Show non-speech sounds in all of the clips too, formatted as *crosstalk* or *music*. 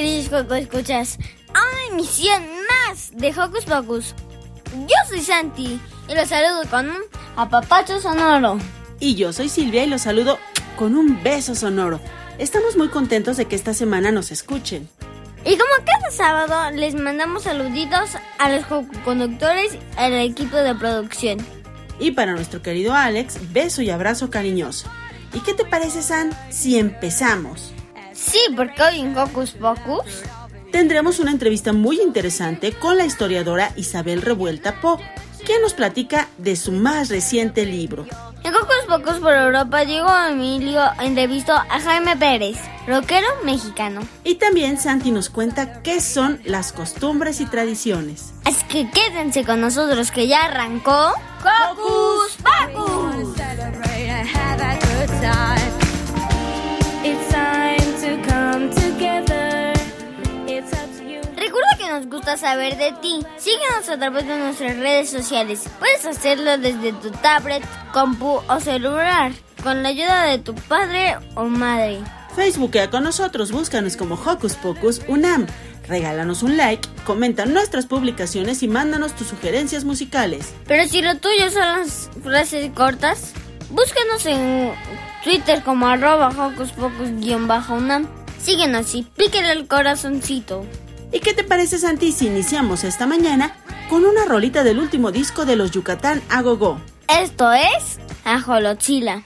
Queridos Coco Escuchas a una emisión más de Hocus Pocus. Yo soy Santi y los saludo con un apapacho sonoro. Y yo soy Silvia y los saludo con un beso sonoro. Estamos muy contentos de que esta semana nos escuchen. Y como cada sábado les mandamos saluditos a los conductores y al equipo de producción. Y para nuestro querido Alex, beso y abrazo cariñoso. ¿Y qué te parece, San, si empezamos? Sí, porque hoy en Hocus Pocus tendremos una entrevista muy interesante con la historiadora Isabel Revuelta Po, quien nos platica de su más reciente libro. En Hocus Pocus por Europa, Diego Emilio entrevistó a Jaime Pérez, rockero mexicano. Y también Santi nos cuenta qué son las costumbres y tradiciones. Así que quédense con nosotros que ya arrancó Hocus Pocus. Nos gusta saber de ti. Síguenos a través de nuestras redes sociales. Puedes hacerlo desde tu tablet, compu o celular, con la ayuda de tu padre o madre. Facebookea con nosotros, búscanos como Hocus Pocus Unam. Regálanos un like, comenta nuestras publicaciones y mándanos tus sugerencias musicales. Pero si lo tuyo son las frases cortas, búscanos en Twitter como arroba Hocus Pocus-Unam. Síguenos y píquele el corazoncito. ¿Y qué te parece, Santi, si iniciamos esta mañana con una rolita del último disco de los Yucatán a Gogo? Esto es Ajolochila.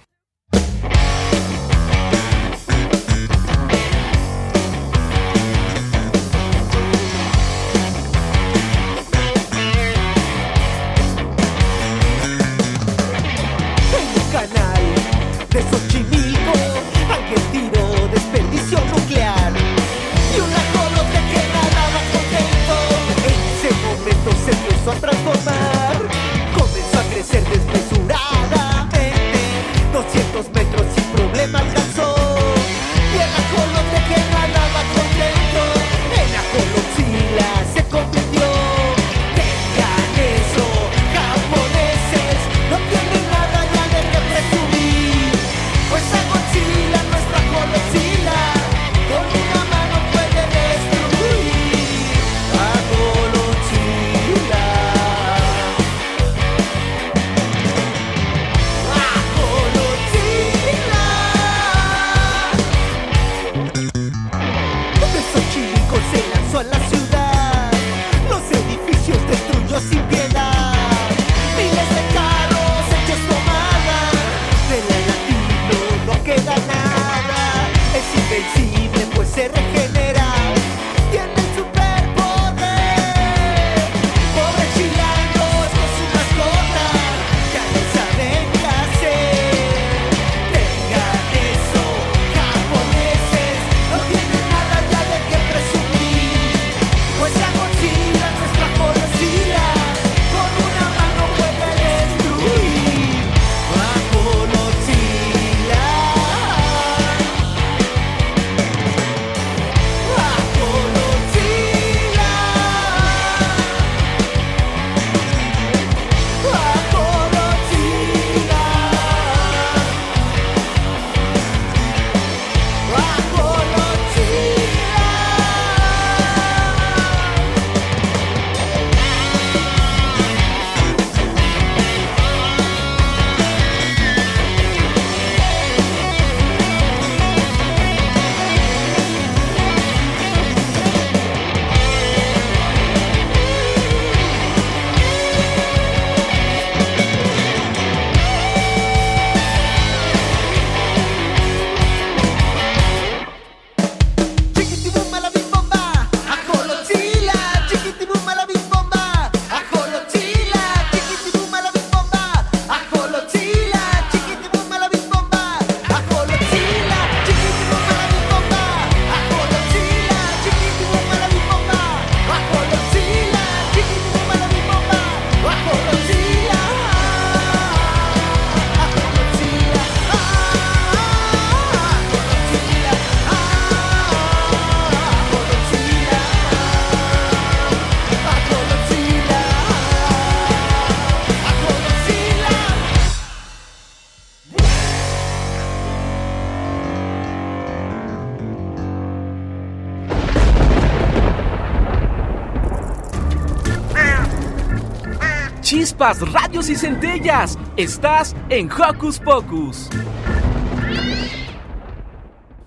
Chispas, radios y centellas. Estás en Hocus Pocus.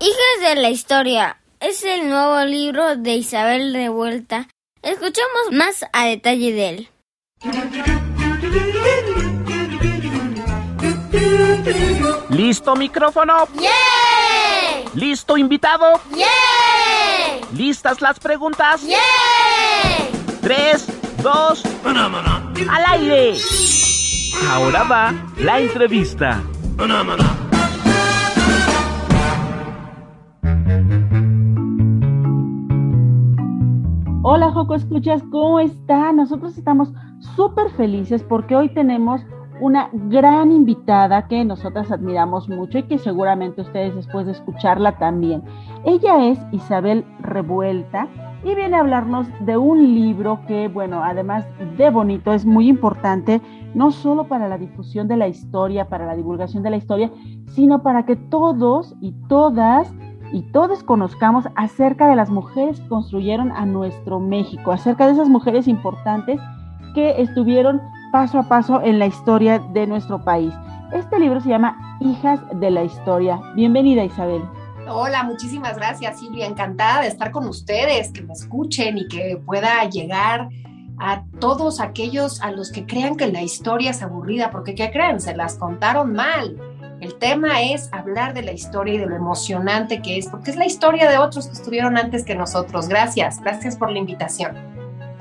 Hijas de la Historia es el nuevo libro de Isabel Revuelta. Escuchamos más a detalle de él. ¿Listo micrófono? ¡Yeah! ¿Listo invitado? ¡Yeah! ¿Listas las preguntas? ¡Yeah! Tres, dos, al aire. Ahora va la entrevista. Hola Joco Escuchas, ¿cómo está? Nosotros estamos súper felices porque hoy tenemos una gran invitada que nosotras admiramos mucho y que seguramente ustedes después de escucharla también. Ella es Isabel Revuelta y viene a hablarnos de un libro que, bueno, además de bonito, es muy importante, no solo para la difusión de la historia, para la divulgación de la historia, sino para que todos y todas y todos conozcamos acerca de las mujeres que construyeron a nuestro México, acerca de esas mujeres importantes que estuvieron paso a paso en la historia de nuestro país. Este libro se llama Hijas de la Historia. Bienvenida Isabel. Hola, muchísimas gracias Silvia, encantada de estar con ustedes, que me escuchen y que pueda llegar a todos aquellos a los que crean que la historia es aburrida, porque ¿qué creen? Se las contaron mal. El tema es hablar de la historia y de lo emocionante que es, porque es la historia de otros que estuvieron antes que nosotros. Gracias, gracias por la invitación.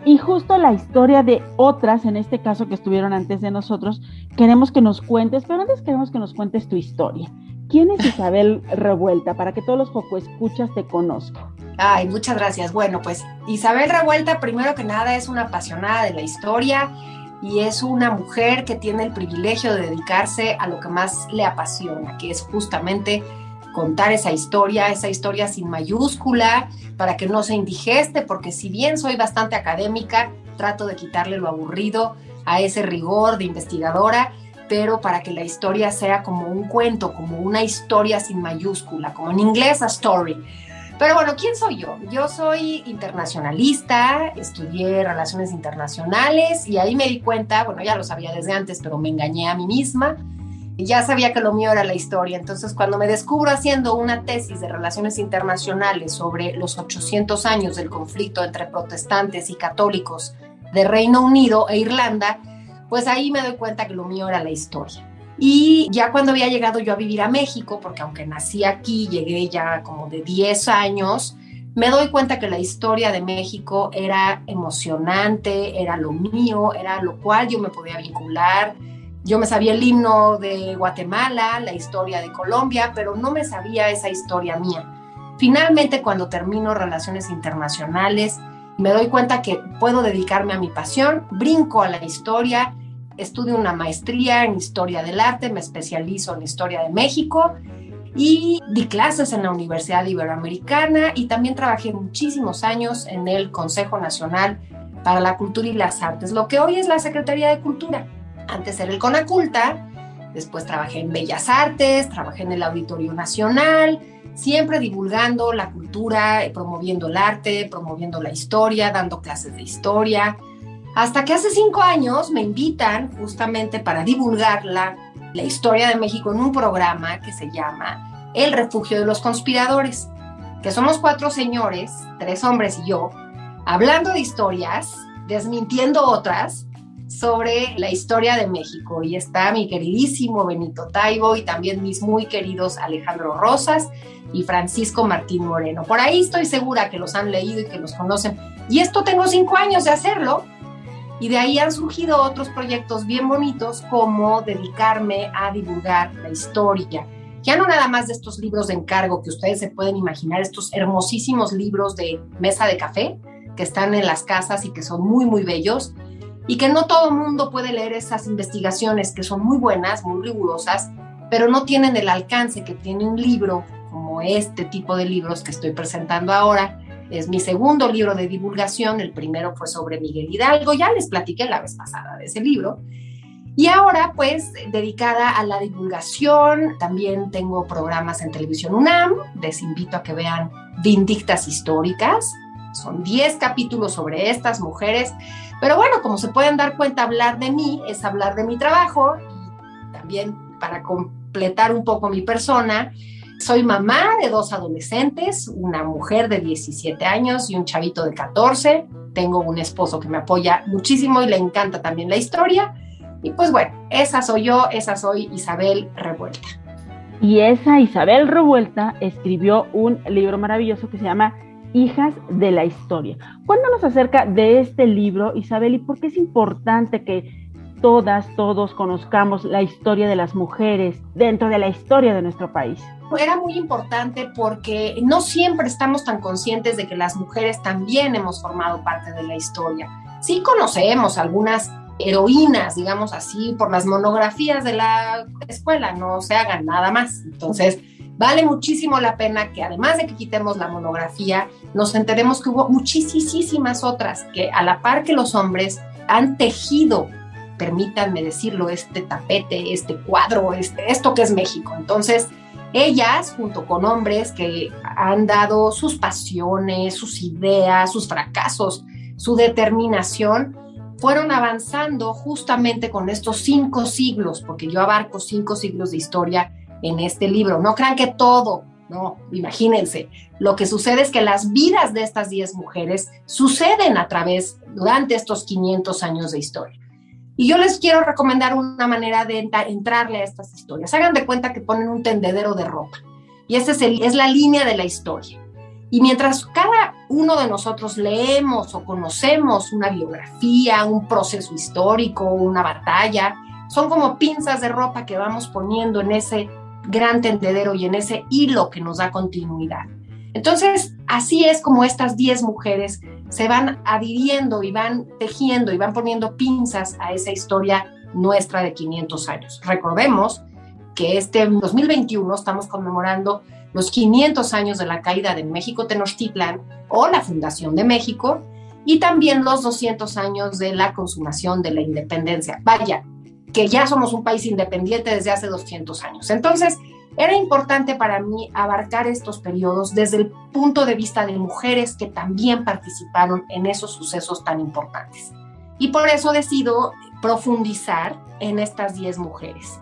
Y justo la historia de otras, en este caso que estuvieron antes de nosotros, queremos que nos cuentes, pero antes queremos que nos cuentes tu historia. ¿Quién es Isabel Revuelta? Para que todos los Joco Escuchas te conozcan. Ay, muchas gracias. Bueno, pues Isabel Revuelta, primero que nada, es una apasionada de la historia y es una mujer que tiene el privilegio de dedicarse a lo que más le apasiona, que es justamente contar esa historia, esa historia sin mayúscula, para que no se indigeste, porque si bien soy bastante académica, trato de quitarle lo aburrido a ese rigor de investigadora, pero para que la historia sea como un cuento, como una historia sin mayúscula, como en inglés a story. Pero bueno, ¿quién soy yo? Yo soy internacionalista, estudié relaciones internacionales y ahí me di cuenta, bueno, ya lo sabía desde antes, pero me engañé a mí misma. Y ya sabía que lo mío era la historia. Entonces, cuando me descubro haciendo una tesis de relaciones internacionales sobre los 800 años del conflicto entre protestantes y católicos de Reino Unido e Irlanda, pues ahí me doy cuenta que lo mío era la historia. Y ya cuando había llegado yo a vivir a México, porque aunque nací aquí, llegué ya como de 10 años, me doy cuenta que la historia de México era emocionante, era lo mío, era lo cual yo me podía vincular. Yo me sabía el himno de Guatemala, la historia de Colombia, pero no me sabía esa historia mía. Finalmente, cuando termino relaciones internacionales, me doy cuenta que puedo dedicarme a mi pasión, brinco a la historia, estudio una maestría en historia del arte, me especializo en historia de México y di clases en la Universidad Iberoamericana y también trabajé muchísimos años en el Consejo Nacional para la Cultura y las Artes, lo que hoy es la Secretaría de Cultura. Antes era el CONACULTA, después trabajé en Bellas Artes, trabajé en el Auditorio Nacional, siempre divulgando la cultura, promoviendo el arte, promoviendo la historia, dando clases de historia. Hasta que hace cinco años me invitan justamente para divulgar la, la historia de México en un programa que se llama El Refugio de los Conspiradores, que somos cuatro señores, tres hombres y yo, hablando de historias, desmintiendo otras sobre la historia de México. Y está mi queridísimo Benito Taibo y también mis muy queridos Alejandro Rosas y Francisco Martín Moreno. Por ahí estoy segura que los han leído y que los conocen. Y esto tengo cinco años de hacerlo. Y de ahí han surgido otros proyectos bien bonitos como dedicarme a divulgar la historia. Ya no nada más de estos libros de encargo que ustedes se pueden imaginar, estos hermosísimos libros de mesa de café que están en las casas y que son muy, muy bellos, y que no todo mundo puede leer esas investigaciones que son muy buenas, muy rigurosas, pero no tienen el alcance que tiene un libro este tipo de libros que estoy presentando ahora. Es mi segundo libro de divulgación, el primero fue sobre Miguel Hidalgo, ya les platiqué la vez pasada de ese libro. Y ahora, pues, dedicada a la divulgación, también tengo programas en televisión UNAM, les invito a que vean Vindictas Históricas, Son 10 capítulos sobre estas mujeres. Pero bueno, como se pueden dar cuenta, hablar de mí es hablar de mi trabajo y también para completar un poco mi persona. Soy mamá de dos adolescentes, una mujer de 17 años y un chavito de 14. Tengo un esposo que me apoya muchísimo y le encanta también la historia. Y pues bueno, esa soy yo, esa soy Isabel Revuelta. Y esa Isabel Revuelta escribió un libro maravilloso que se llama Hijas de la Historia. Cuéntanos acerca de este libro, Isabel, y por qué es importante que todas, todos conozcamos la historia de las mujeres dentro de la historia de nuestro país. Era muy importante porque no siempre estamos tan conscientes de que las mujeres también hemos formado parte de la historia. Sí conocemos algunas heroínas, digamos así, por las monografías de la escuela, no se hagan nada más. Entonces, vale muchísimo la pena que además de que quitemos la monografía, nos enteremos que hubo muchísimas otras que a la par que los hombres han tejido, permítanme decirlo, este tapete, este cuadro, este, esto que es México. Entonces, ellas, junto con hombres que han dado sus pasiones, sus ideas, sus fracasos, su determinación, fueron avanzando justamente con estos cinco siglos, porque yo abarco cinco siglos de historia en este libro. No crean que todo, no, imagínense. Lo que sucede es que las vidas de estas diez mujeres suceden a través, durante estos 500 años de historia. Y yo les quiero recomendar una manera de entrarle a estas historias. Hagan de cuenta que ponen un tendedero de ropa. Y esa es, es la línea de la historia. Y mientras cada uno de nosotros leemos o conocemos una biografía, un proceso histórico, una batalla, son como pinzas de ropa que vamos poniendo en ese gran tendedero y en ese hilo que nos da continuidad. Entonces, así es como estas 10 mujeres se van adhiriendo y van tejiendo y van poniendo pinzas a esa historia nuestra de 500 años. Recordemos que este 2021 estamos conmemorando los 500 años de la caída de México Tenochtitlan o la fundación de México y también los 200 años de la consumación de la independencia. Vaya, que ya somos un país independiente desde hace 200 años. Entonces, era importante para mí abarcar estos periodos desde el punto de vista de mujeres que también participaron en esos sucesos tan importantes. Y por eso decido profundizar en estas 10 mujeres.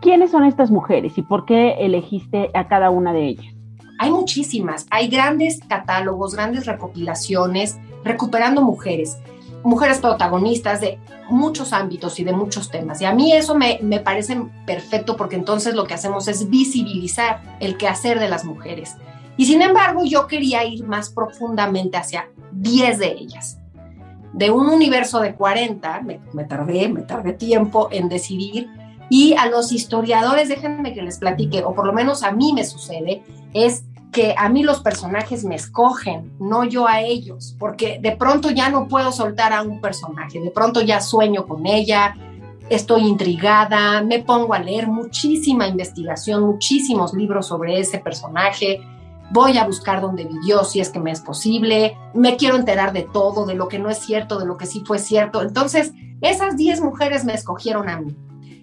¿Quiénes son estas mujeres y por qué elegiste a cada una de ellas? Hay muchísimas, hay grandes catálogos, grandes recopilaciones recuperando mujeres, mujeres protagonistas de muchos ámbitos y de muchos temas. Y a mí eso me, me parece perfecto porque entonces lo que hacemos es visibilizar el quehacer de las mujeres. Y sin embargo, yo quería ir más profundamente hacia 10 de ellas. De un universo de 40, me, me tardé, me tardé tiempo en decidir y a los historiadores, déjenme que les platique, o por lo menos a mí me sucede, es que a mí los personajes me escogen, no yo a ellos, porque de pronto ya no puedo soltar a un personaje, de pronto ya sueño con ella, estoy intrigada, me pongo a leer muchísima investigación, muchísimos libros sobre ese personaje, voy a buscar dónde vivió, si es que me es posible, me quiero enterar de todo, de lo que no es cierto, de lo que sí fue cierto. Entonces, esas 10 mujeres me escogieron a mí.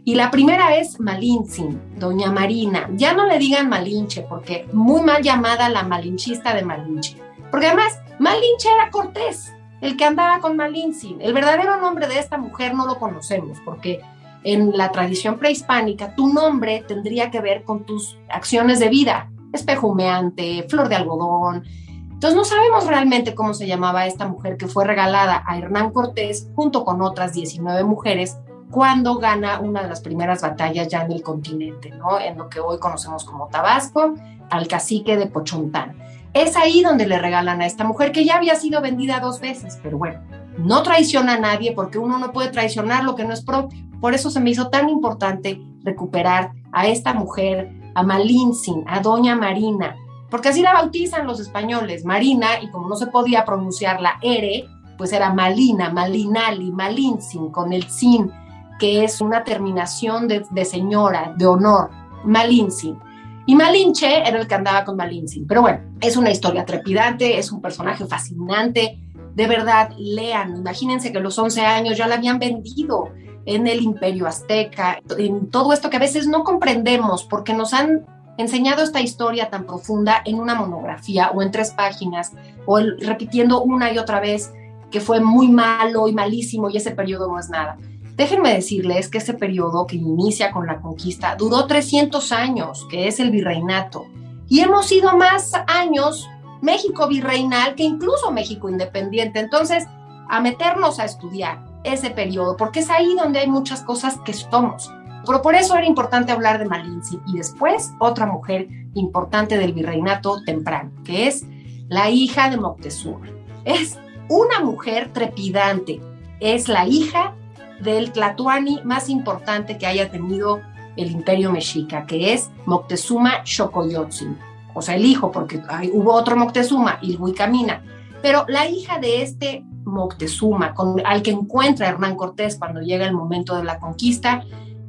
Y la primera es Malintzin, doña Marina. Ya no le digan Malinche, porque muy mal llamada la malinchista de Malinche. Porque además, Malinche era Cortés, el que andaba con Malintzin. El verdadero nombre de esta mujer no lo conocemos, porque en la tradición prehispánica tu nombre tendría que ver con tus acciones de vida. Espejo humeante, flor de algodón. Entonces no sabemos realmente cómo se llamaba esta mujer que fue regalada a Hernán Cortés junto con otras 19 mujeres cuando gana una de las primeras batallas ya en el continente, ¿no? En lo que hoy conocemos como Tabasco, al cacique de Pochontán. Es ahí donde le regalan a esta mujer que ya había sido vendida dos veces, pero bueno, no traiciona a nadie porque uno no puede traicionar lo que no es propio. Por eso se me hizo tan importante recuperar a esta mujer, a Malintzin, a Doña Marina, porque así la bautizan los españoles, Marina, y como no se podía pronunciar la R, pues era Malina, Malinali, Malintzin, con el sin que es una terminación de, señora, de honor, Malintzin. Y Malinche era el que andaba con Malintzin. Pero bueno, es una historia trepidante, es un personaje fascinante. De verdad, lean. Imagínense que los 11 años ya la habían vendido en el imperio azteca, en todo esto que a veces no comprendemos porque nos han enseñado esta historia tan profunda en una monografía o en tres páginas, o repitiendo una y otra vez que fue muy malo y malísimo y ese periodo no es nada. Déjenme decirles que ese periodo que inicia con la conquista duró 300 años, que es el virreinato, y hemos sido más años México virreinal que incluso México independiente. Entonces, a meternos a estudiar ese periodo, porque es ahí donde hay muchas cosas que somos. Pero por eso era importante hablar de Malinzi y después otra mujer importante del virreinato temprano, que es la hija de Moctezuma. Es una mujer trepidante, es la hija del Tlatuani más importante que haya tenido el imperio mexica, que es Moctezuma Xocoyotzin, o sea, el hijo, porque hubo otro Moctezuma, Ilhuicamina, pero la hija de este Moctezuma, al que encuentra Hernán Cortés cuando llega el momento de la conquista,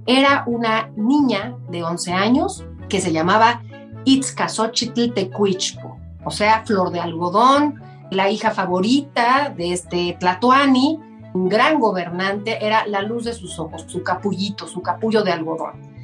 era una niña de 11 años que se llamaba Itzcazochitl Tecuichpo, o sea, flor de algodón, la hija favorita de este Tlatoani, un gran gobernante, era la luz de sus ojos, su capullito, su capullo de algodón.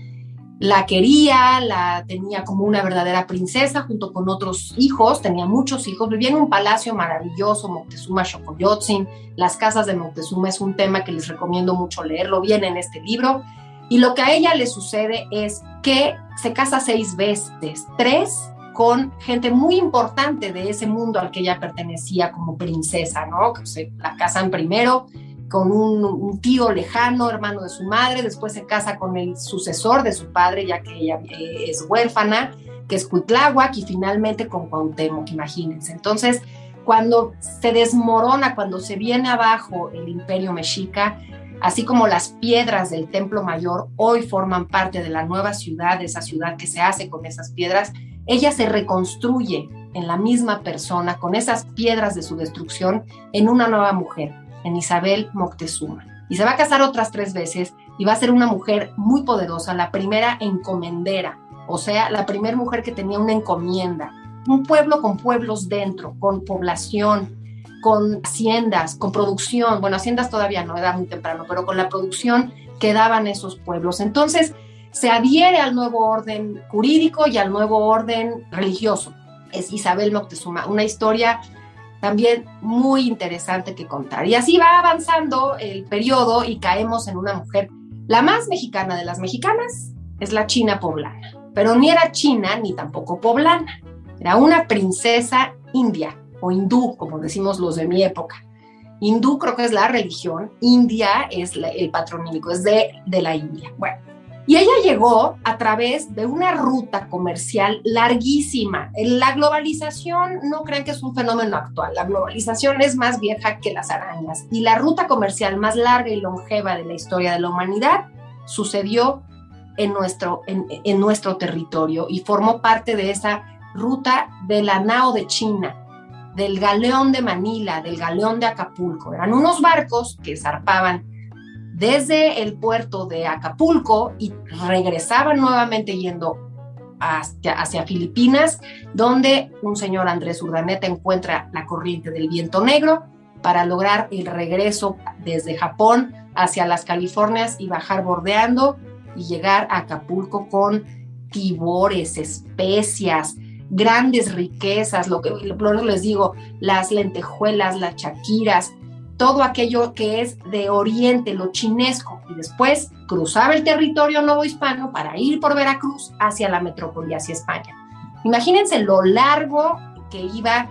La quería, la tenía como una verdadera princesa junto con otros hijos, tenía muchos hijos, vivía en un palacio maravilloso, Moctezuma Xocoyotzin, las casas de Moctezuma es un tema que les recomiendo mucho leerlo, viene en este libro, y lo que a ella le sucede es que se casa seis veces, tres con gente muy importante de ese mundo al que ella pertenecía como princesa, ¿no? Se la casan primero con un, tío lejano, hermano de su madre, después se casa con el sucesor de su padre, ya que ella eh, es huérfana, que es Cuitláhuac, y finalmente con Cuauhtémoc, imagínense. Entonces, cuando se desmorona, cuando se viene abajo el imperio mexica, así como las piedras del Templo Mayor hoy forman parte de la nueva ciudad, esa ciudad que se hace con esas piedras, ella se reconstruye en la misma persona, con esas piedras de su destrucción, en una nueva mujer en Isabel Moctezuma. Y se va a casar otras tres veces y va a ser una mujer muy poderosa, la primera encomendera, o sea, la primera mujer que tenía una encomienda. Un pueblo con pueblos dentro, con población, con haciendas, con producción. Bueno, haciendas todavía no, era muy temprano, pero con la producción que daban esos pueblos. Entonces, se adhiere al nuevo orden jurídico y al nuevo orden religioso. Es Isabel Moctezuma, una historia también muy interesante que contar. Y así va avanzando el periodo y caemos en una mujer, la más mexicana de las mexicanas, es la china poblana, pero ni era china ni tampoco poblana, era una princesa india o hindú, como decimos los de mi época. Hindú creo que es la religión, India es el patronímico, es de, de la India. Bueno, y ella llegó a través de una ruta comercial larguísima. La globalización no crean que es un fenómeno actual, la globalización es más vieja que las arañas. Y la ruta comercial más larga y longeva de la historia de la humanidad sucedió en nuestro, en, en nuestro territorio y formó parte de esa ruta de la Nao de China, del galeón de Manila, del galeón de Acapulco. Eran unos barcos que zarpaban desde el puerto de Acapulco y regresaban nuevamente yendo hacia, hacia, Filipinas, donde un señor Andrés Urdaneta encuentra la corriente del viento negro para lograr el regreso desde Japón hacia las Californias y bajar bordeando y llegar a Acapulco con tibores, especias, grandes riquezas, lo que les digo, las lentejuelas, las chaquiras, todo aquello que es de Oriente, lo chinesco, y después cruzaba el territorio hispano para ir por Veracruz hacia la metrópoli, hacia España. Imagínense lo largo que iba,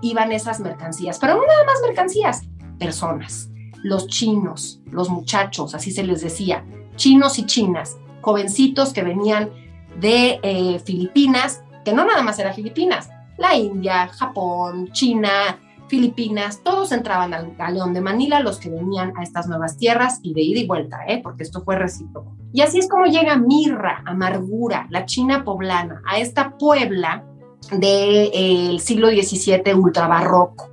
iban esas mercancías, pero no nada más mercancías, personas, los chinos, los muchachos, así se les decía, chinos y chinas, jovencitos que venían de eh, Filipinas, que no nada más era Filipinas, la India, Japón, China, Filipinas, todos entraban al galeón de Manila, los que venían a estas nuevas tierras y de ida y vuelta, ¿eh? porque esto fue recíproco. Y así es como llega Mirra, Amargura, la China poblana, a esta Puebla del siglo XVII ultrabarroco.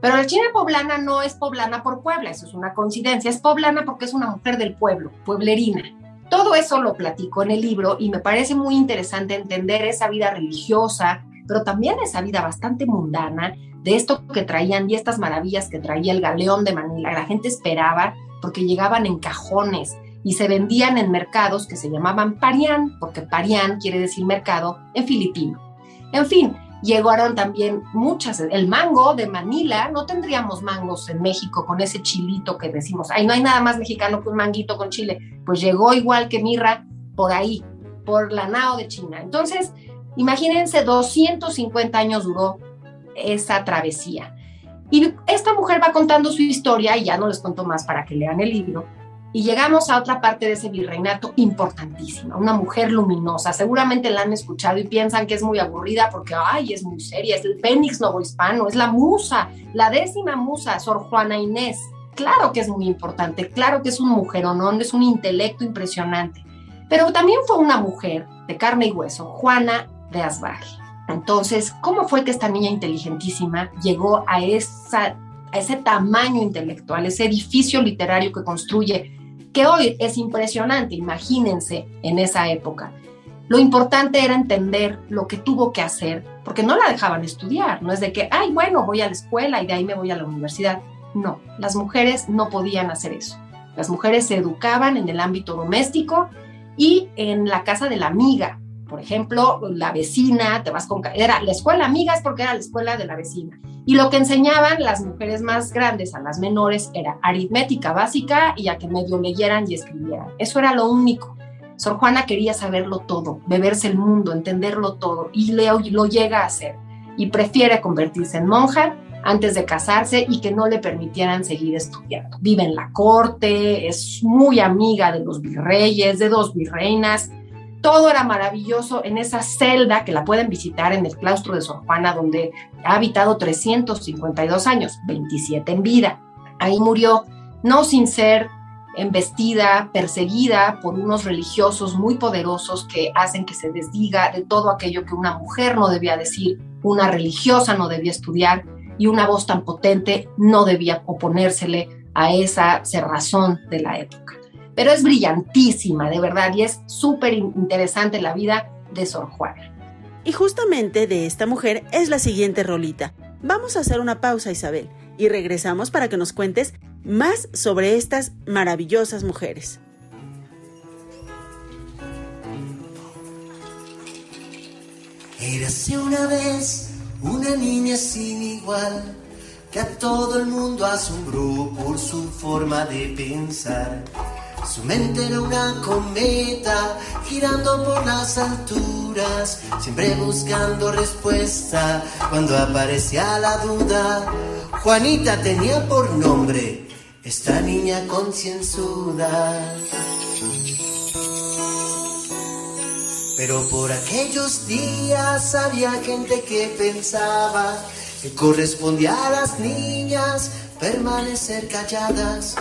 Pero la China poblana no es poblana por Puebla, eso es una coincidencia, es poblana porque es una mujer del pueblo, pueblerina. Todo eso lo platico en el libro y me parece muy interesante entender esa vida religiosa, pero también esa vida bastante mundana de esto que traían y estas maravillas que traía el galeón de Manila. La gente esperaba porque llegaban en cajones, y se vendían en mercados que se llamaban parián, porque parián quiere decir mercado en filipino. En fin, llegaron también muchas, el mango de Manila, no tendríamos mangos en México con ese chilito que decimos, ay, no hay nada más mexicano que un manguito con chile, pues llegó igual que mirra por ahí, por la nao de China. Entonces, imagínense, 250 años duró esa travesía. Y esta mujer va contando su historia, y ya no les cuento más para que lean el libro, y llegamos a otra parte de ese virreinato importantísima, una mujer luminosa. Seguramente la han escuchado y piensan que es muy aburrida porque, ay, es muy seria, es el Fénix Novohispano, es la musa, la décima musa, Sor Juana Inés. Claro que es muy importante, claro que es un mujeronón, es un intelecto impresionante. Pero también fue una mujer de carne y hueso, Juana de Asbaje. Entonces, ¿cómo fue que esta niña inteligentísima llegó a, ese tamaño intelectual, ese edificio literario que construye, que hoy es impresionante, imagínense en esa época? Lo importante era entender lo que tuvo que hacer, porque no la dejaban estudiar, no es de que, ay, bueno, voy a la escuela y de ahí me voy a la universidad. No, las mujeres no podían hacer eso. Las mujeres se educaban en el ámbito doméstico y en la casa de la amiga, por ejemplo, la vecina, te vas con... Era la escuela amiga es porque era la escuela de la vecina. Y lo que enseñaban las mujeres más grandes a las menores era aritmética básica y a que medio leyeran y escribieran. Eso era lo único. Sor Juana quería saberlo todo, beberse el mundo, entenderlo todo, y lo llega a hacer. Y prefiere convertirse en monja antes de casarse y que no le permitieran seguir estudiando. Vive en la corte, es muy amiga de los virreyes, de dos virreinas, todo era maravilloso en esa celda que la pueden visitar en el claustro de Sor Juana, donde ha habitado 352 años, 27 en vida. Ahí murió, no sin ser embestida, perseguida por unos religiosos muy poderosos que hacen que se desdiga de todo aquello que una mujer no debía decir, una religiosa no debía estudiar y una voz tan potente no debía oponérsele a esa cerrazón de la época pero es brillantísima, de verdad, y es súper interesante la vida de Sor Juana. Y justamente de esta mujer es la siguiente rolita. Vamos a hacer una pausa, Isabel, y regresamos para que nos cuentes más sobre estas maravillosas mujeres. Érase una vez una niña sin igual que a todo el mundo asombró por su forma de pensar. Su mente era una cometa girando por las alturas, siempre buscando respuesta cuando aparecía la duda. Juanita tenía por nombre esta niña concienzuda. Pero por aquellos días había gente que pensaba que correspondía a las niñas permanecer calladas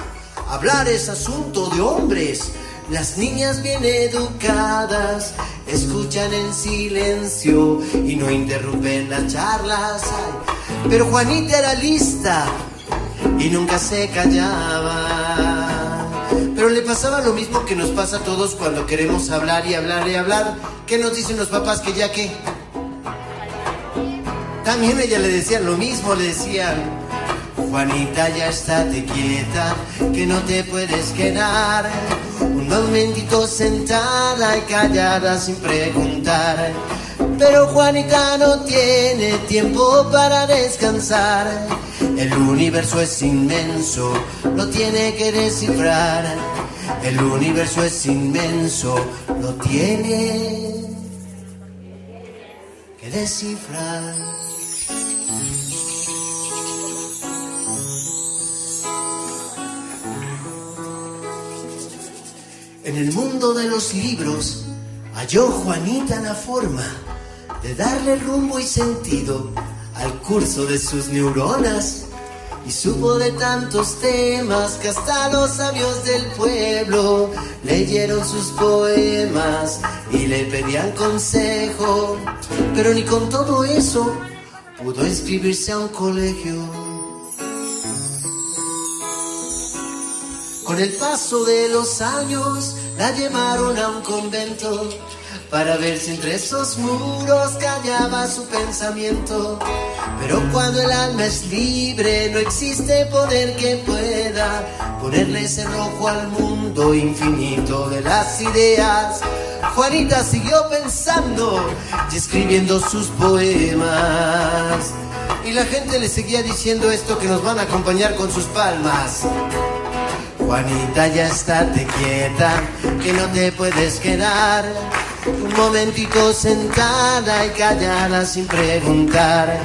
Hablar es asunto de hombres. Las niñas bien educadas escuchan en silencio y no interrumpen las charlas. pero Juanita era lista y nunca se callaba. Pero le pasaba lo mismo que nos pasa a todos cuando queremos hablar y hablar y hablar. ¿Qué nos dicen los papás que ya que? También ella le decían lo mismo, le decían, Juanita, ya estate quieta, que no te puedes quedar. Un momentito sentada y callada sin preguntar. Pero Juanita no tiene tiempo para descansar. El universo es inmenso, lo tiene que descifrar. El universo es inmenso, lo tiene que descifrar. En el mundo de los libros halló Juanita la forma de darle rumbo y sentido al curso de sus neuronas y supo de tantos temas que hasta los sabios del pueblo leyeron sus poemas y le pedían consejo, pero ni con todo eso pudo inscribirse a un colegio. Con el paso de los años la llevaron a un convento para ver si entre esos muros callaba su pensamiento. Pero cuando el alma es libre, no existe poder que pueda ponerle cerrojo al mundo infinito de las ideas. Juanita siguió pensando y escribiendo sus poemas. Y la gente le seguía diciendo esto que nos van a acompañar con sus palmas. Juanita, ya estate quieta, que no te puedes quedar un momentito sentada y callada sin preguntar.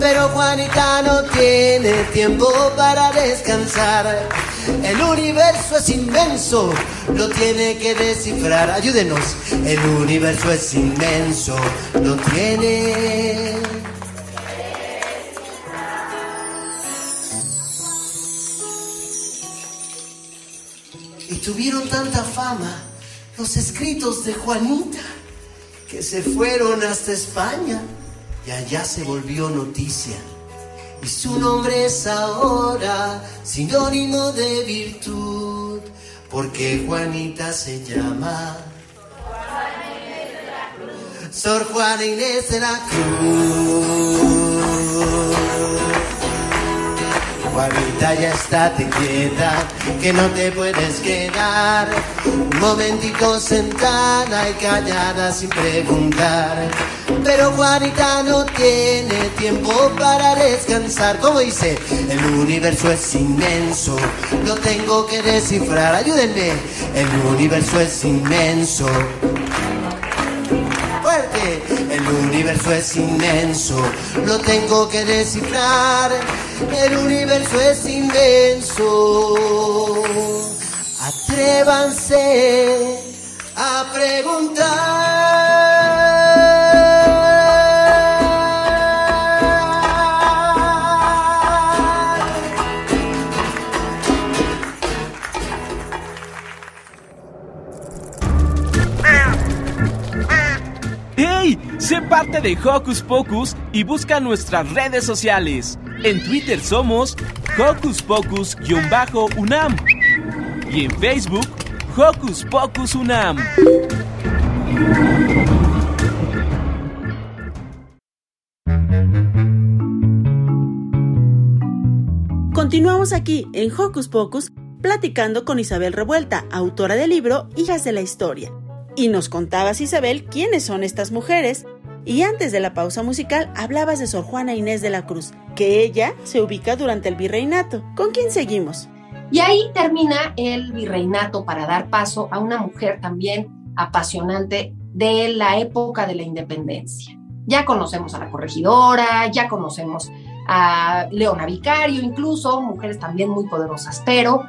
Pero Juanita no tiene tiempo para descansar. El universo es inmenso, lo tiene que descifrar. Ayúdenos, el universo es inmenso, lo tiene. Y tuvieron tanta fama los escritos de Juanita que se fueron hasta España y allá se volvió noticia. Y su nombre es ahora sinónimo de virtud, porque Juanita se llama Sor Juana Inés de la Cruz. Juanita, ya estate quieta, que no te puedes quedar. Un momentito sentada y callada sin preguntar. Pero Juanita no tiene tiempo para descansar. Como dice, el universo es inmenso, lo tengo que descifrar. Ayúdenme, el universo es inmenso. El universo es inmenso, lo tengo que descifrar. El universo es inmenso. Atrévanse a preguntar. Parte de Hocus Pocus y busca nuestras redes sociales. En Twitter somos Hocus Pocus-UNAM y en Facebook Hocus Pocus UNAM. Continuamos aquí en Hocus Pocus platicando con Isabel Revuelta, autora del libro Hijas de la Historia. Y nos contabas, Isabel, quiénes son estas mujeres. Y antes de la pausa musical hablabas de Sor Juana Inés de la Cruz, que ella se ubica durante el virreinato. ¿Con quién seguimos? Y ahí termina el virreinato para dar paso a una mujer también apasionante de la época de la independencia. Ya conocemos a la corregidora, ya conocemos a Leona Vicario, incluso mujeres también muy poderosas, pero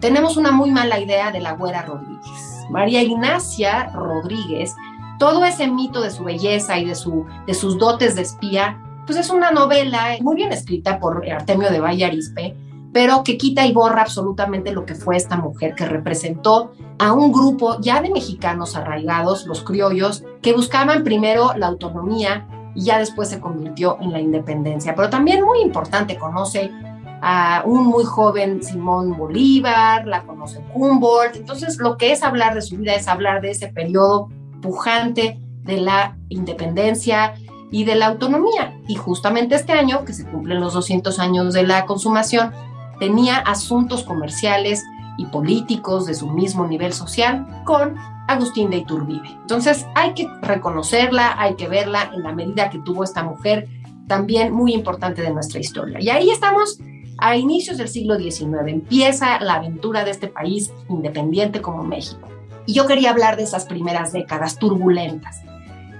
tenemos una muy mala idea de la Güera Rodríguez. María Ignacia Rodríguez, todo ese mito de su belleza y de, su, de sus dotes de espía, pues es una novela muy bien escrita por Artemio de Valle Arispe, pero que quita y borra absolutamente lo que fue esta mujer que representó a un grupo ya de mexicanos arraigados, los criollos, que buscaban primero la autonomía y ya después se convirtió en la independencia. Pero también muy importante, conoce a un muy joven Simón Bolívar, la conoce Humboldt. Entonces, lo que es hablar de su vida es hablar de ese periodo pujante de la independencia y de la autonomía. Y justamente este año, que se cumplen los 200 años de la consumación, tenía asuntos comerciales y políticos de su mismo nivel social con Agustín de Iturbide. Entonces hay que reconocerla, hay que verla en la medida que tuvo esta mujer también muy importante de nuestra historia. Y ahí estamos a inicios del siglo XIX, empieza la aventura de este país independiente como México. Y yo quería hablar de esas primeras décadas turbulentas.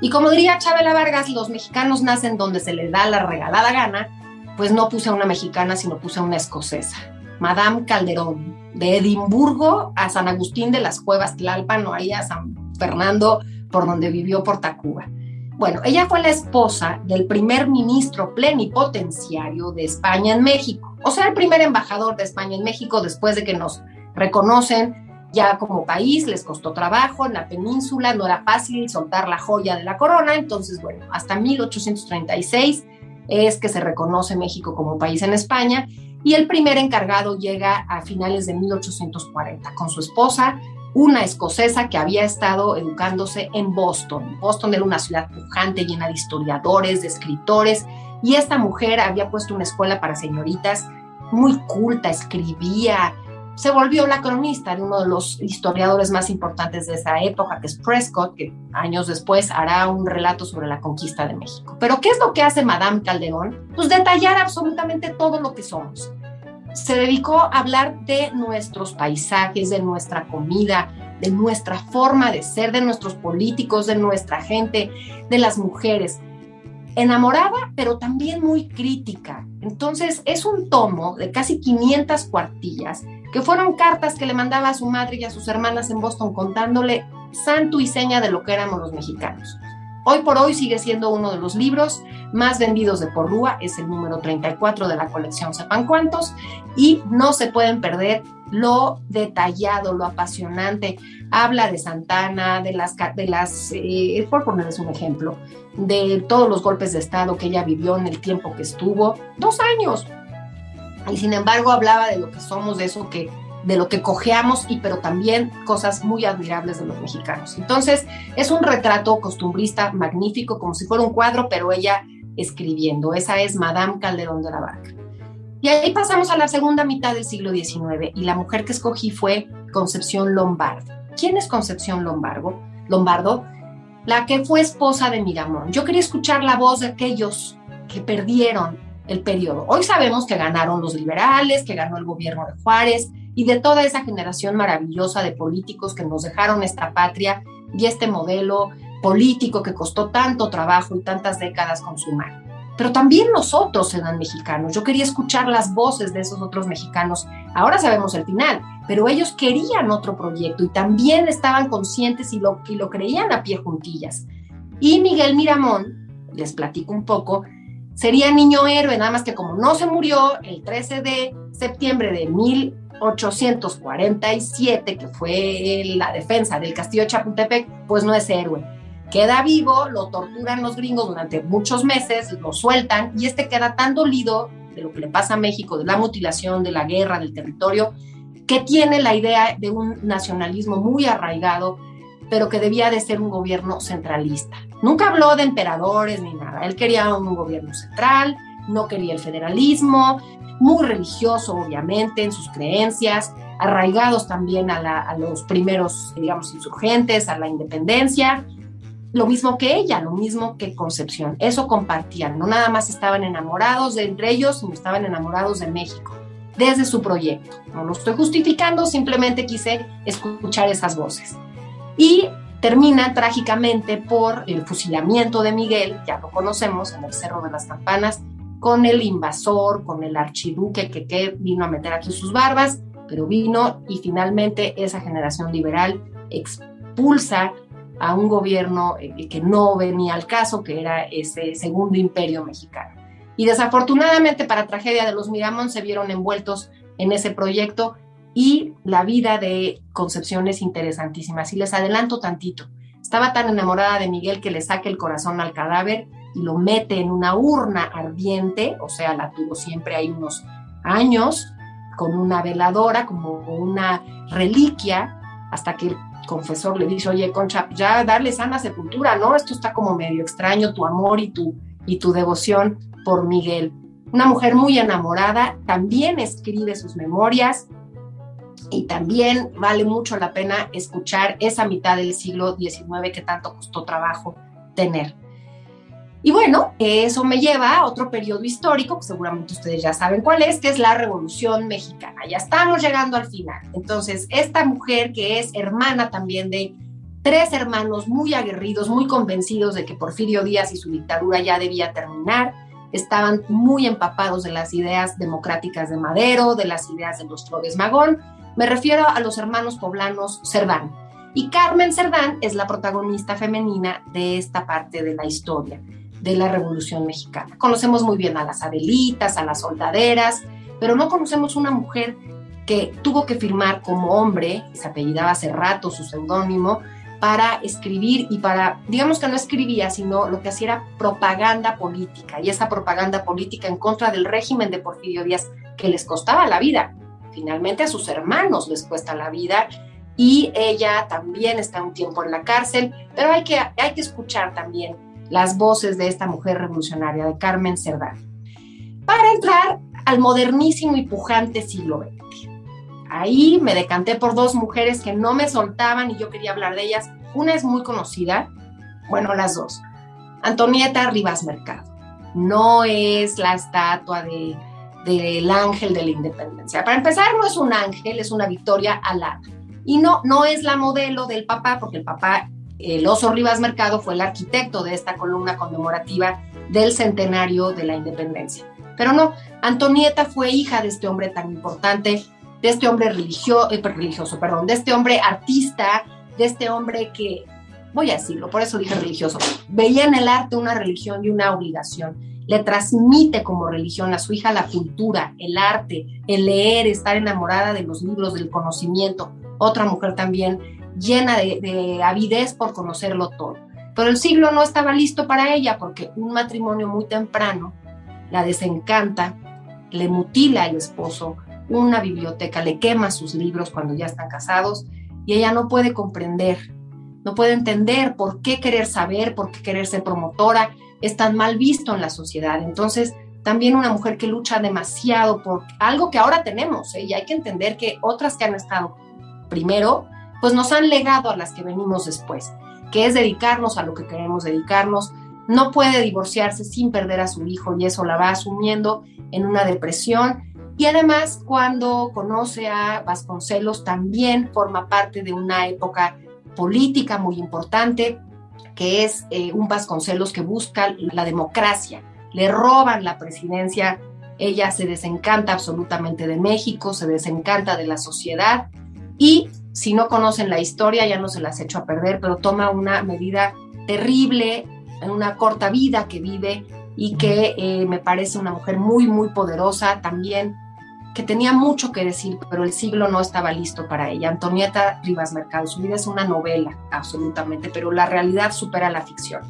Y como diría Chabela Vargas, los mexicanos nacen donde se les da la regalada gana, pues no puse a una mexicana, sino puse a una escocesa, Madame Calderón, de Edimburgo a San Agustín de las Cuevas Tlalpan o ahí a San Fernando, por donde vivió por Tacuba. Bueno, ella fue la esposa del primer ministro plenipotenciario de España en México, o sea, el primer embajador de España en México después de que nos reconocen ya como país, les costó trabajo en la península, no era fácil soltar la joya de la corona, entonces, bueno, hasta 1836 es que se reconoce México como país en España y el primer encargado llega a finales de 1840 con su esposa una escocesa que había estado educándose en Boston. Boston era una ciudad pujante, llena de historiadores, de escritores, y esta mujer había puesto una escuela para señoritas muy culta, escribía, se volvió la cronista de uno de los historiadores más importantes de esa época, que es Prescott, que años después hará un relato sobre la conquista de México. Pero ¿qué es lo que hace Madame Calderón? Pues detallar absolutamente todo lo que somos. Se dedicó a hablar de nuestros paisajes, de nuestra comida, de nuestra forma de ser, de nuestros políticos, de nuestra gente, de las mujeres enamorada, pero también muy crítica. Entonces, es un tomo de casi 500 cuartillas, que fueron cartas que le mandaba a su madre y a sus hermanas en Boston contándole santo y seña de lo que éramos los mexicanos. Hoy por hoy sigue siendo uno de los libros más vendidos de Porrúa, es el número 34 de la colección Sepan Cuántos, y no se pueden perder lo detallado, lo apasionante. Habla de Santana, de las, de las eh, por ponerles un ejemplo, de todos los golpes de Estado que ella vivió en el tiempo que estuvo, dos años. Y sin embargo hablaba de lo que somos, de eso que de lo que cojeamos y pero también cosas muy admirables de los mexicanos. Entonces, es un retrato costumbrista magnífico, como si fuera un cuadro, pero ella escribiendo. Esa es Madame Calderón de la Barca. Y ahí pasamos a la segunda mitad del siglo XIX y la mujer que escogí fue Concepción Lombardo. ¿Quién es Concepción Lombardo? Lombardo, la que fue esposa de Miramón. Yo quería escuchar la voz de aquellos que perdieron el periodo. Hoy sabemos que ganaron los liberales, que ganó el gobierno de Juárez, y de toda esa generación maravillosa de políticos que nos dejaron esta patria y este modelo político que costó tanto trabajo y tantas décadas consumar. Pero también nosotros eran mexicanos. Yo quería escuchar las voces de esos otros mexicanos. Ahora sabemos el final, pero ellos querían otro proyecto y también estaban conscientes y lo, y lo creían a pie juntillas. Y Miguel Miramón, les platico un poco, sería niño héroe, nada más que como no se murió el 13 de septiembre de mil 847, que fue la defensa del castillo de Chapultepec, pues no es héroe. Queda vivo, lo torturan los gringos durante muchos meses, lo sueltan y este queda tan dolido de lo que le pasa a México, de la mutilación, de la guerra, del territorio, que tiene la idea de un nacionalismo muy arraigado, pero que debía de ser un gobierno centralista. Nunca habló de emperadores ni nada, él quería un gobierno central, no quería el federalismo, muy religioso, obviamente, en sus creencias, arraigados también a, los primeros, digamos, insurgentes, a la independencia, lo mismo que ella, lo mismo que Concepción. Eso compartían, no nada más estaban enamorados de entre ellos, sino estaban enamorados de México, desde su proyecto. No lo estoy justificando, simplemente quise escuchar esas voces. Y termina trágicamente por el fusilamiento de Miguel, ya lo conocemos, en el Cerro de las Campanas, con el invasor, con el archiduque que, vino a meter aquí sus barbas, pero vino y finalmente esa generación liberal expulsa a un gobierno eh, que no venía al caso, que era ese segundo imperio mexicano. Y desafortunadamente, para tragedia de los Miramón, se vieron envueltos en ese proyecto y la vida de Concepción es interesantísima. Si les adelanto tantito, estaba tan enamorada de Miguel que le saque el corazón al cadáver y lo mete en una urna ardiente, o sea, la tuvo siempre ahí unos años, con una veladora, como una reliquia, hasta que el confesor le dice, oye, Concha, ya darle sana sepultura, ¿no? Esto está como medio extraño, tu amor y tu, y tu devoción por Miguel. Una mujer muy enamorada, también escribe sus memorias y también vale mucho la pena escuchar esa mitad del siglo XIX que tanto costó trabajo tener. Y bueno, eso me lleva a otro periodo histórico, que seguramente ustedes ya saben cuál es, que es la Revolución Mexicana. Ya estamos llegando al final. Entonces, esta mujer que es hermana también de tres hermanos muy aguerridos, muy convencidos de que Porfirio Díaz y su dictadura ya debía terminar, estaban muy empapados de las ideas democráticas de Madero, de las ideas de los Flores Magón. Me refiero a los hermanos poblanos Cerdán. Y Carmen Cerdán es la protagonista femenina de esta parte de la historia de la Revolución Mexicana. Conocemos muy bien a las Adelitas, a las soldaderas, pero no conocemos una mujer que tuvo que firmar como hombre, se apellidaba hace rato su seudónimo, para escribir y para, digamos que no escribía, sino lo que hacía era propaganda política, y esa propaganda política en contra del régimen de Porfirio Díaz, que les costaba la vida. Finalmente a sus hermanos les cuesta la vida, y ella también está un tiempo en la cárcel, pero hay que, hay que escuchar también las voces de esta mujer revolucionaria, de Carmen Cerdán, para entrar al modernísimo y pujante siglo XX. Ahí me decanté por dos mujeres que no me soltaban y yo quería hablar de ellas. Una es muy conocida, bueno, las dos. Antonieta Rivas Mercado. No es la estatua de, del ángel de la independencia. Para empezar, no es un ángel, es una victoria alada. Y no, no es la modelo del papá, porque el papá, el oso Rivas Mercado, fue el arquitecto de esta columna conmemorativa del centenario de la independencia. Pero no, Antonieta fue hija de este hombre tan importante, de este hombre religio, eh, religioso, perdón, de este hombre artista, de este hombre que, voy a decirlo, por eso dije religioso, veía en el arte una religión y una obligación. Le transmite como religión a su hija la cultura, el arte, el leer, estar enamorada de los libros, del conocimiento. Otra mujer también llena de, de avidez por conocerlo todo. Pero el siglo no estaba listo para ella porque un matrimonio muy temprano la desencanta, le mutila al esposo una biblioteca, le quema sus libros cuando ya están casados y ella no puede comprender, no puede entender por qué querer saber, por qué querer ser promotora, es tan mal visto en la sociedad. Entonces, también una mujer que lucha demasiado por algo que ahora tenemos, ¿eh? y hay que entender que otras que han estado primero, pues nos han legado a las que venimos después, que es dedicarnos a lo que queremos dedicarnos, no puede divorciarse sin perder a su hijo y eso la va asumiendo en una depresión. Y además, cuando conoce a Vasconcelos, también forma parte de una época política muy importante, que es eh, un Vasconcelos que busca la democracia. Le roban la presidencia, ella se desencanta absolutamente de México, se desencanta de la sociedad y si no conocen la historia, ya no se las echo a perder, pero toma una medida terrible en una corta vida que vive y que eh, me parece una mujer muy, muy poderosa también, que tenía mucho que decir, pero el siglo no estaba listo para ella. Antonieta Rivas Mercado, su vida es una novela, absolutamente, pero la realidad supera la ficción.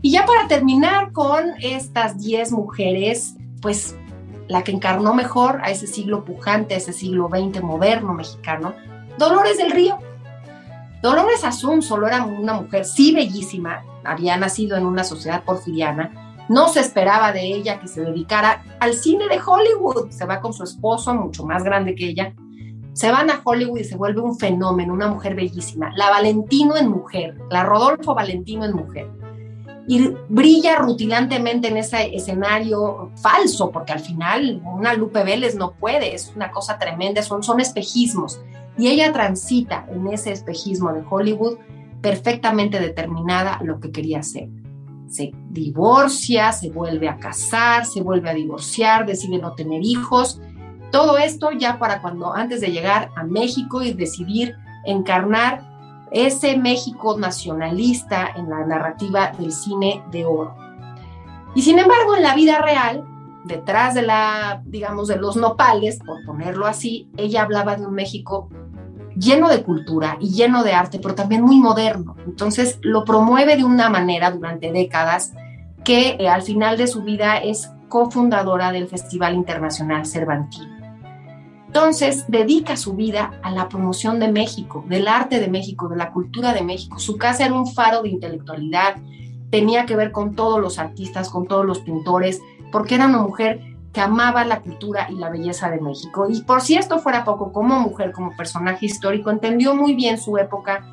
Y ya para terminar con estas 10 mujeres, pues la que encarnó mejor a ese siglo pujante, a ese siglo XX moderno mexicano, Dolores del Río. Dolores Azún solo era una mujer, sí bellísima, había nacido en una sociedad porfiriana, no se esperaba de ella que se dedicara al cine de Hollywood. Se va con su esposo, mucho más grande que ella. Se van a Hollywood y se vuelve un fenómeno, una mujer bellísima. La Valentino en mujer, la Rodolfo Valentino en mujer. Y brilla rutilantemente en ese escenario falso, porque al final una Lupe Vélez no puede, es una cosa tremenda, son, son espejismos. Y ella transita en ese espejismo de Hollywood perfectamente determinada lo que quería hacer. Se divorcia, se vuelve a casar, se vuelve a divorciar, decide no tener hijos. Todo esto ya para cuando antes de llegar a México y decidir encarnar ese México nacionalista en la narrativa del cine de oro. Y sin embargo, en la vida real, detrás de la, digamos, de los nopales, por ponerlo así, ella hablaba de un México lleno de cultura y lleno de arte, pero también muy moderno. Entonces lo promueve de una manera durante décadas que eh, al final de su vida es cofundadora del Festival Internacional Cervantino. Entonces dedica su vida a la promoción de México, del arte de México, de la cultura de México. Su casa era un faro de intelectualidad, tenía que ver con todos los artistas, con todos los pintores, porque era una mujer que amaba la cultura y la belleza de México. Y por si esto fuera poco, como mujer, como personaje histórico, entendió muy bien su época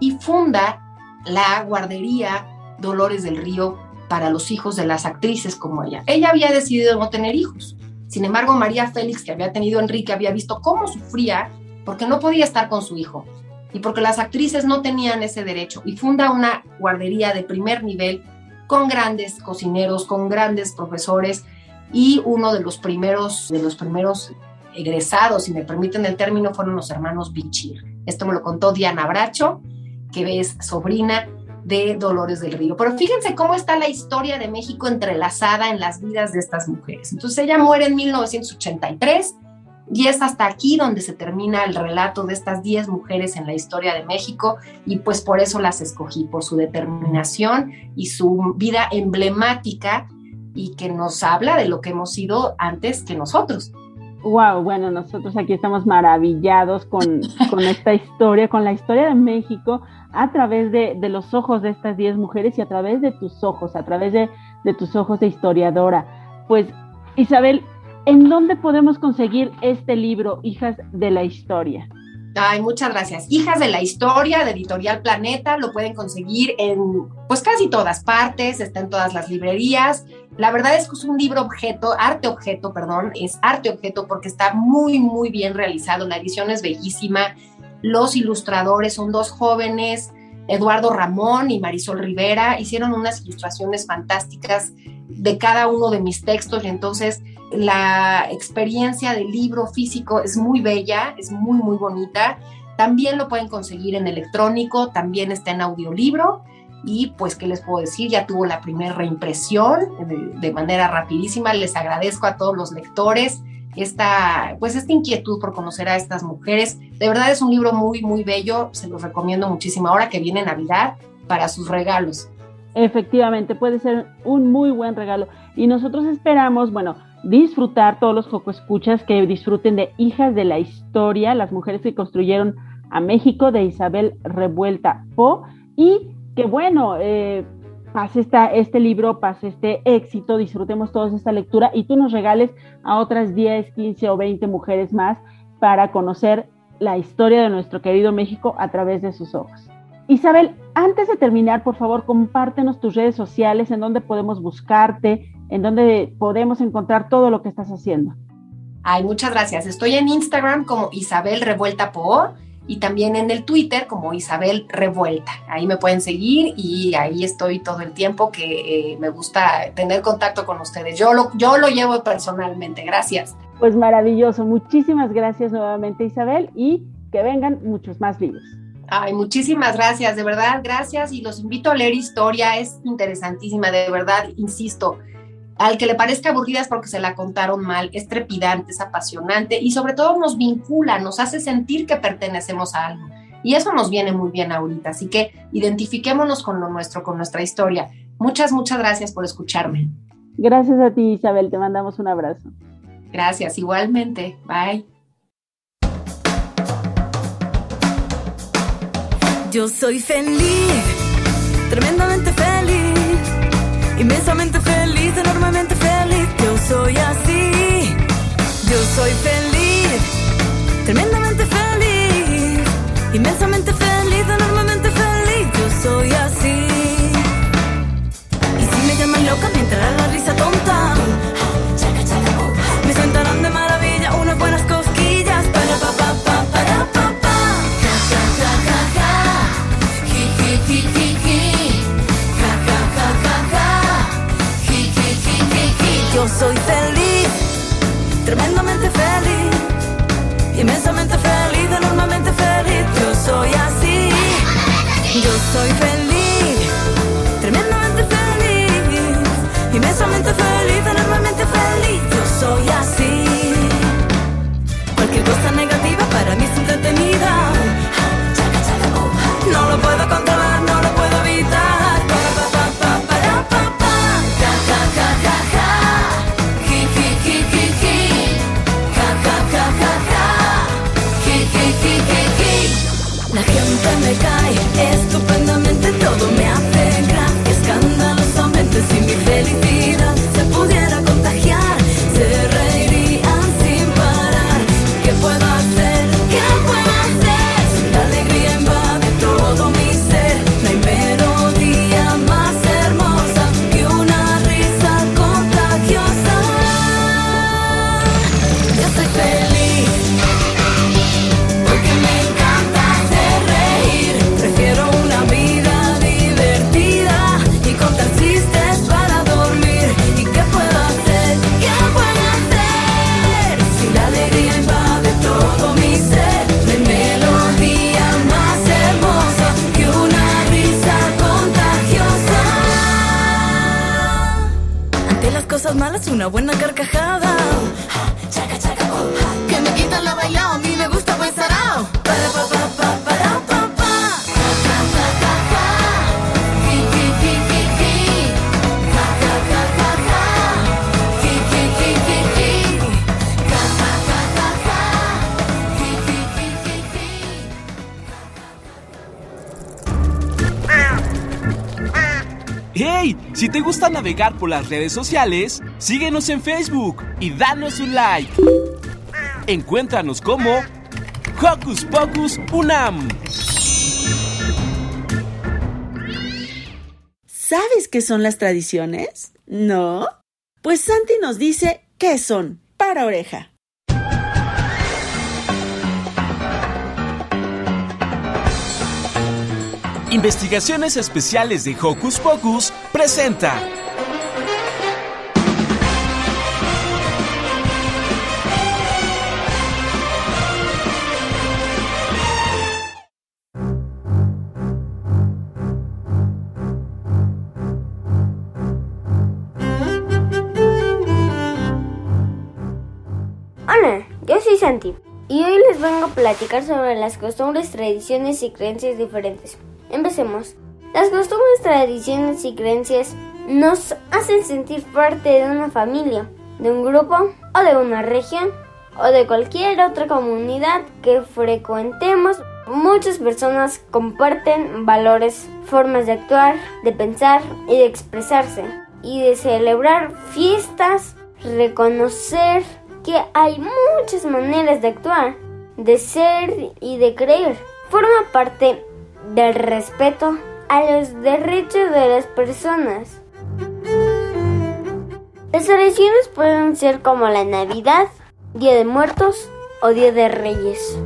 y funda la guardería Dolores del Río para los hijos de las actrices como ella. Ella había decidido no tener hijos. Sin embargo, María Félix, que había tenido Enrique, había visto cómo sufría porque no podía estar con su hijo y porque las actrices no tenían ese derecho y funda una guardería de primer nivel con grandes cocineros, con grandes profesores y uno de los primeros, de los primeros egresados, si me permiten el término, fueron los hermanos Bichir. Esto me lo contó Diana Bracho, que es sobrina de Dolores del Río. Pero fíjense cómo está la historia de México entrelazada en las vidas de estas mujeres. Entonces ella muere en 1983 y es hasta aquí donde se termina el relato de estas 10 mujeres en la historia de México y pues por eso las escogí, por su determinación y su vida emblemática y que nos habla de lo que hemos sido antes que nosotros. Wow, bueno, nosotros aquí estamos maravillados con, *laughs* con esta historia, con la historia de México a través de, de los ojos de estas 10 mujeres y a través de tus ojos, a través de, de tus ojos de historiadora. Pues, Isabel, ¿en dónde podemos conseguir este libro, Hijas de la Historia? Ay, muchas gracias. Hijas de la Historia de Editorial Planeta, lo pueden conseguir en pues casi todas partes, está en todas las librerías. La verdad es que es un libro objeto, arte objeto, perdón, es arte objeto porque está muy, muy bien realizado. La edición es bellísima. Los ilustradores son dos jóvenes, Eduardo Ramón y Marisol Rivera, hicieron unas ilustraciones fantásticas de cada uno de mis textos y entonces la experiencia del libro físico es muy bella, es muy, muy bonita. También lo pueden conseguir en electrónico, también está en audiolibro y pues, ¿qué les puedo decir? Ya tuvo la primera reimpresión de, manera rapidísima. Les agradezco a todos los lectores esta, pues, esta inquietud por conocer a estas mujeres. De verdad es un libro muy, muy bello. Se los recomiendo muchísimo ahora que viene Navidad para sus regalos. Efectivamente, puede ser un muy buen regalo. Y nosotros esperamos, bueno, disfrutar todos los Joco Escuchas que disfruten de Hijas de la Historia, las mujeres que construyeron a México de Isabel Revuelta Po y que bueno, eh, pase esta, este libro, pase este éxito, disfrutemos todos esta lectura y tú nos regales a otras 10, 15 o 20 mujeres más para conocer la historia de nuestro querido México a través de sus ojos. Isabel, antes de terminar, por favor, compártenos tus redes sociales, en donde podemos buscarte, en donde podemos encontrar todo lo que estás haciendo. Ay, muchas gracias. Estoy en Instagram como Isabel Revuelta Po y también en el Twitter como Isabel Revuelta. Ahí me pueden seguir y ahí estoy todo el tiempo que eh, me gusta tener contacto con ustedes. Yo lo, yo lo llevo personalmente. Gracias. Pues maravilloso. Muchísimas gracias nuevamente Isabel y que vengan muchos más libros. Ay, muchísimas gracias, de verdad, gracias y los invito a leer historia, es interesantísima, de verdad, insisto, al que le parezca aburrida es porque se la contaron mal, es trepidante, es apasionante y sobre todo nos vincula, nos hace sentir que pertenecemos a algo. Y eso nos viene muy bien ahorita, así que identifiquémonos con lo nuestro, con nuestra historia. Muchas, muchas gracias por escucharme. Gracias a ti, Isabel, te mandamos un abrazo. Gracias, igualmente. Bye. Yo soy feliz, tremendamente feliz, inmensamente feliz, soy feliz, tremendamente soy feliz, buena carcajada. Gusta navegar por las redes sociales, síguenos en Facebook y danos un like. Encuéntranos como Hocus Pocus Unam. ¿Sabes qué son las tradiciones? ¿No? Pues Santi nos dice qué son. Para oreja. Investigaciones Especiales de Hocus Pocus presenta. Hola, yo soy Santi y hoy les vengo a platicar sobre las costumbres, tradiciones y creencias diferentes. Empecemos. Las costumbres, tradiciones y creencias nos hacen sentir parte de una familia, de un grupo o de una región o de cualquier otra comunidad que frecuentemos. Muchas personas comparten valores, formas de actuar, de pensar y de expresarse y de celebrar fiestas, reconocer que hay muchas maneras de actuar, de ser y de creer. Forma parte del respeto a los derechos de las personas. Las tradiciones pueden ser como la Navidad, Día de Muertos o Día de Reyes.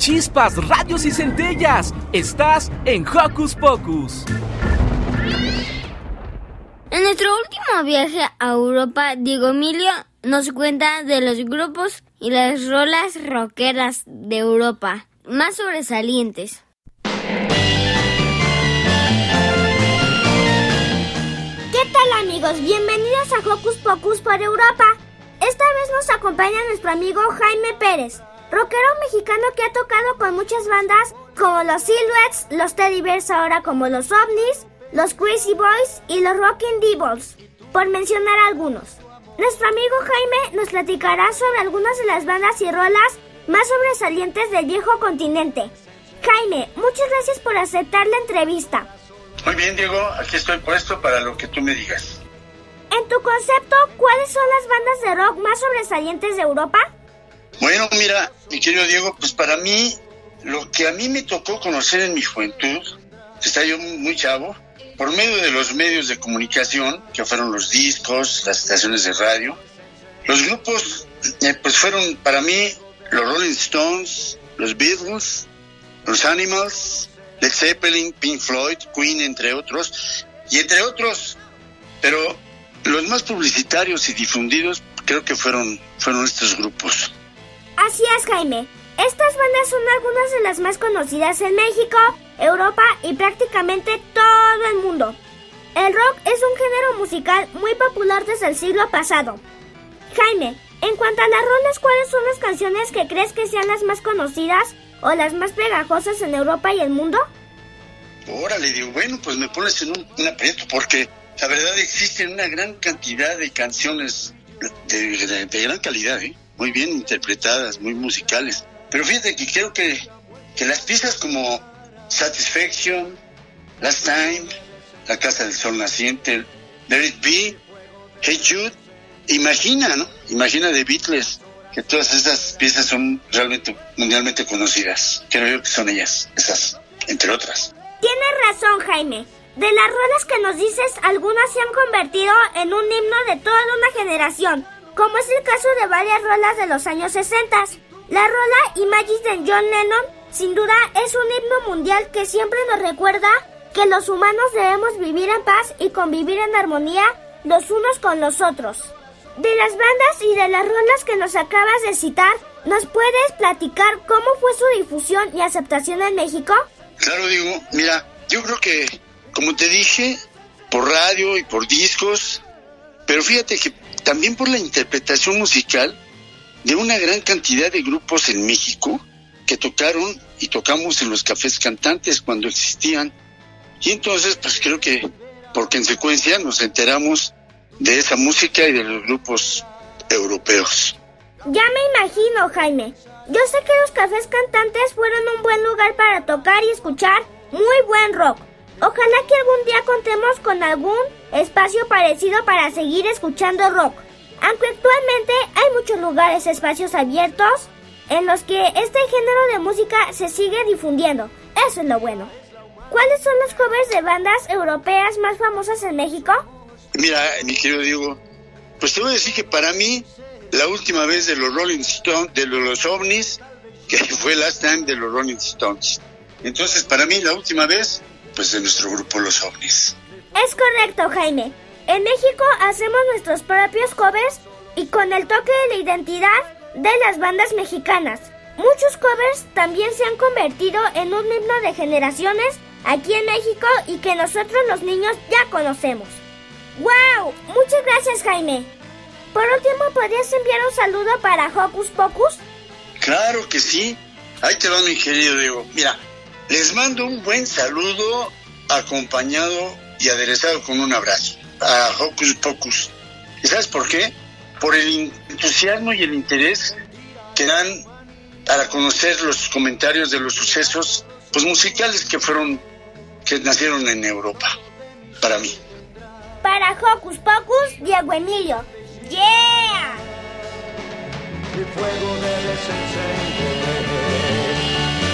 Chispas, radios y centellas. Estás en Hocus Pocus. En nuestro último viaje a Europa, Diego Emilio nos cuenta de los grupos y las rolas rockeras de Europa más sobresalientes. ¿Qué tal amigos? Bienvenidos a Hocus Pocus por Europa. Esta vez nos acompaña nuestro amigo Jaime Pérez, rockero mexicano que ha tocado con muchas bandas como los Silhouettes, los Teddy Bears ahora como los OVNIs, los Crazy Boys y los Rockin' Devils, por mencionar algunos. Nuestro amigo Jaime nos platicará sobre algunas de las bandas y rolas más sobresalientes del viejo continente. Jaime, muchas gracias por aceptar la entrevista. Muy bien, Diego, aquí estoy puesto para lo que tú me digas. En tu concepto, ¿cuáles son las bandas de rock más sobresalientes de Europa? Bueno, mira, mi querido Diego, pues para mí, lo que a mí me tocó conocer en mi juventud, estaba yo muy chavo, por medio de los medios de comunicación, que fueron los discos, las estaciones de radio, los grupos, eh, pues fueron para mí los Rolling Stones, los Beatles, los Animals, Led Zeppelin, Pink Floyd, Queen, entre otros, y entre otros, pero los más publicitarios y difundidos creo que fueron, fueron estos grupos. Así es, Jaime. Estas bandas son algunas de las más conocidas en México, Europa y prácticamente todo el mundo. El rock es un género musical muy popular desde el siglo pasado. Jaime, en cuanto a las rolas, ¿cuáles son las canciones que crees que sean las más conocidas o las más pegajosas en Europa y el mundo? Órale, digo, bueno, pues me pones en un, aprieto porque la verdad existen una gran cantidad de canciones de gran calidad, ¿eh? Muy bien interpretadas, muy musicales. Pero fíjate que creo que, que las piezas como Satisfaction, Last Time, La Casa del Sol Naciente, Let It Be, Hey Jude, imagina, ¿no? Imagina de Beatles, que todas estas piezas son realmente mundialmente conocidas. Creo yo que son ellas, esas, entre otras. Tienes razón, Jaime. De las rolas que nos dices, algunas se han convertido en un himno de toda una generación, como es el caso de varias rolas de los años 60. La rola Imagine de John Lennon, sin duda, es un himno mundial que siempre nos recuerda que los humanos debemos vivir en paz y convivir en armonía los unos con los otros. De las bandas y de las rolas que nos acabas de citar, ¿nos puedes platicar cómo fue su difusión y aceptación en México? Claro, digo, mira, yo creo que, como te dije, por radio y por discos, pero fíjate que también por la interpretación musical de una gran cantidad de grupos en México que tocaron y tocamos en los cafés cantantes cuando existían. Y entonces, pues creo que por consecuencia nos enteramos de esa música y de los grupos europeos. Ya me imagino, Jaime. Yo sé que los cafés cantantes fueron un buen lugar para tocar y escuchar muy buen rock. Ojalá que algún día contemos con algún espacio parecido para seguir escuchando rock. Aunque actualmente hay muchos lugares, espacios abiertos en los que este género de música se sigue difundiendo. Eso es lo bueno. ¿Cuáles son los covers de bandas europeas más famosas en México? Mira, mi querido Diego, pues te voy a decir que para mí la última vez de los Rolling Stones, de los ovnis, *laughs* que fue Last Time de los Rolling Stones. Entonces, para mí la última vez, pues de nuestro grupo Los OVNIs. Es correcto, Jaime. En México hacemos nuestros propios covers y con el toque de la identidad de las bandas mexicanas. Muchos covers también se han convertido en un himno de generaciones aquí en México y que nosotros los niños ya conocemos. ¡Wow! Muchas gracias, Jaime. Por último, ¿podrías enviar un saludo para Hocus Pocus? Claro que sí. Ahí te va mi querido Diego. Mira, les mando un buen saludo acompañado y aderezado con un abrazo a Hocus Pocus. ¿Y sabes por qué? Por el entusiasmo y el interés que dan para conocer los comentarios de los sucesos pues musicales que fueron que nacieron en Europa para mí. Para Hocus Pocus, Diego Emilio. ¡Yeah!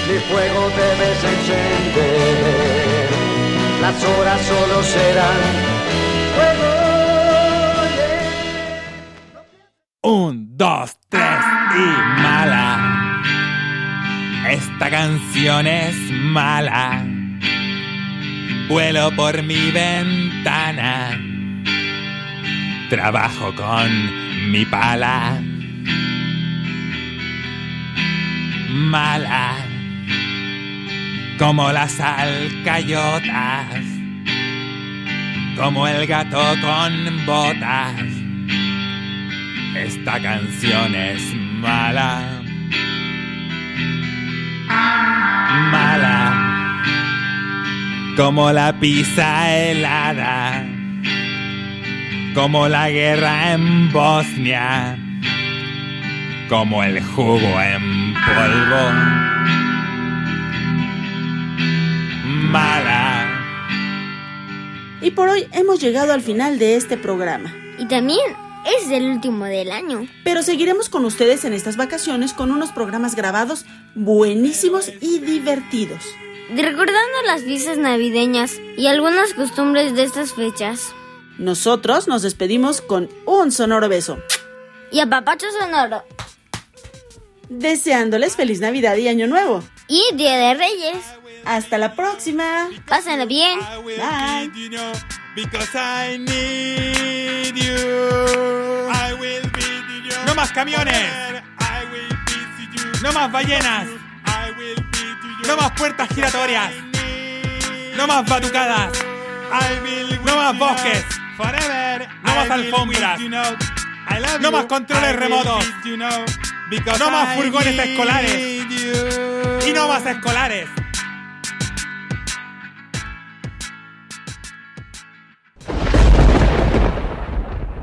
Mi fuego debes encender. Las horas solo serán fuego. Un, dos, tres y mala. Esta canción es mala. Vuelo por mi ventana trabajo con mi pala. Mala como las alcayotas, como el gato con botas. Esta canción es mala, mala, como la pizza helada, como la guerra en Bosnia, como el jugo en polvo. Mala. Y por hoy hemos llegado al final de este programa. Y también es el último del año. Pero seguiremos con ustedes en estas vacaciones con unos programas grabados buenísimos y divertidos. Recordando las fiestas navideñas y algunas costumbres de estas fechas. Nosotros nos despedimos con un sonoro beso. Y a papacho sonoro. Deseándoles feliz Navidad y Año Nuevo. Y Día de Reyes. Hasta la próxima. Pásenla bien. Bye. Because I need you. I will be you. No más camiones. No más ballenas. I will be you. No más puertas giratorias. No más batucadas. No más bosques. Forever. No más alfombras. No más controles remotos. No más furgones escolares. Y no más escolares.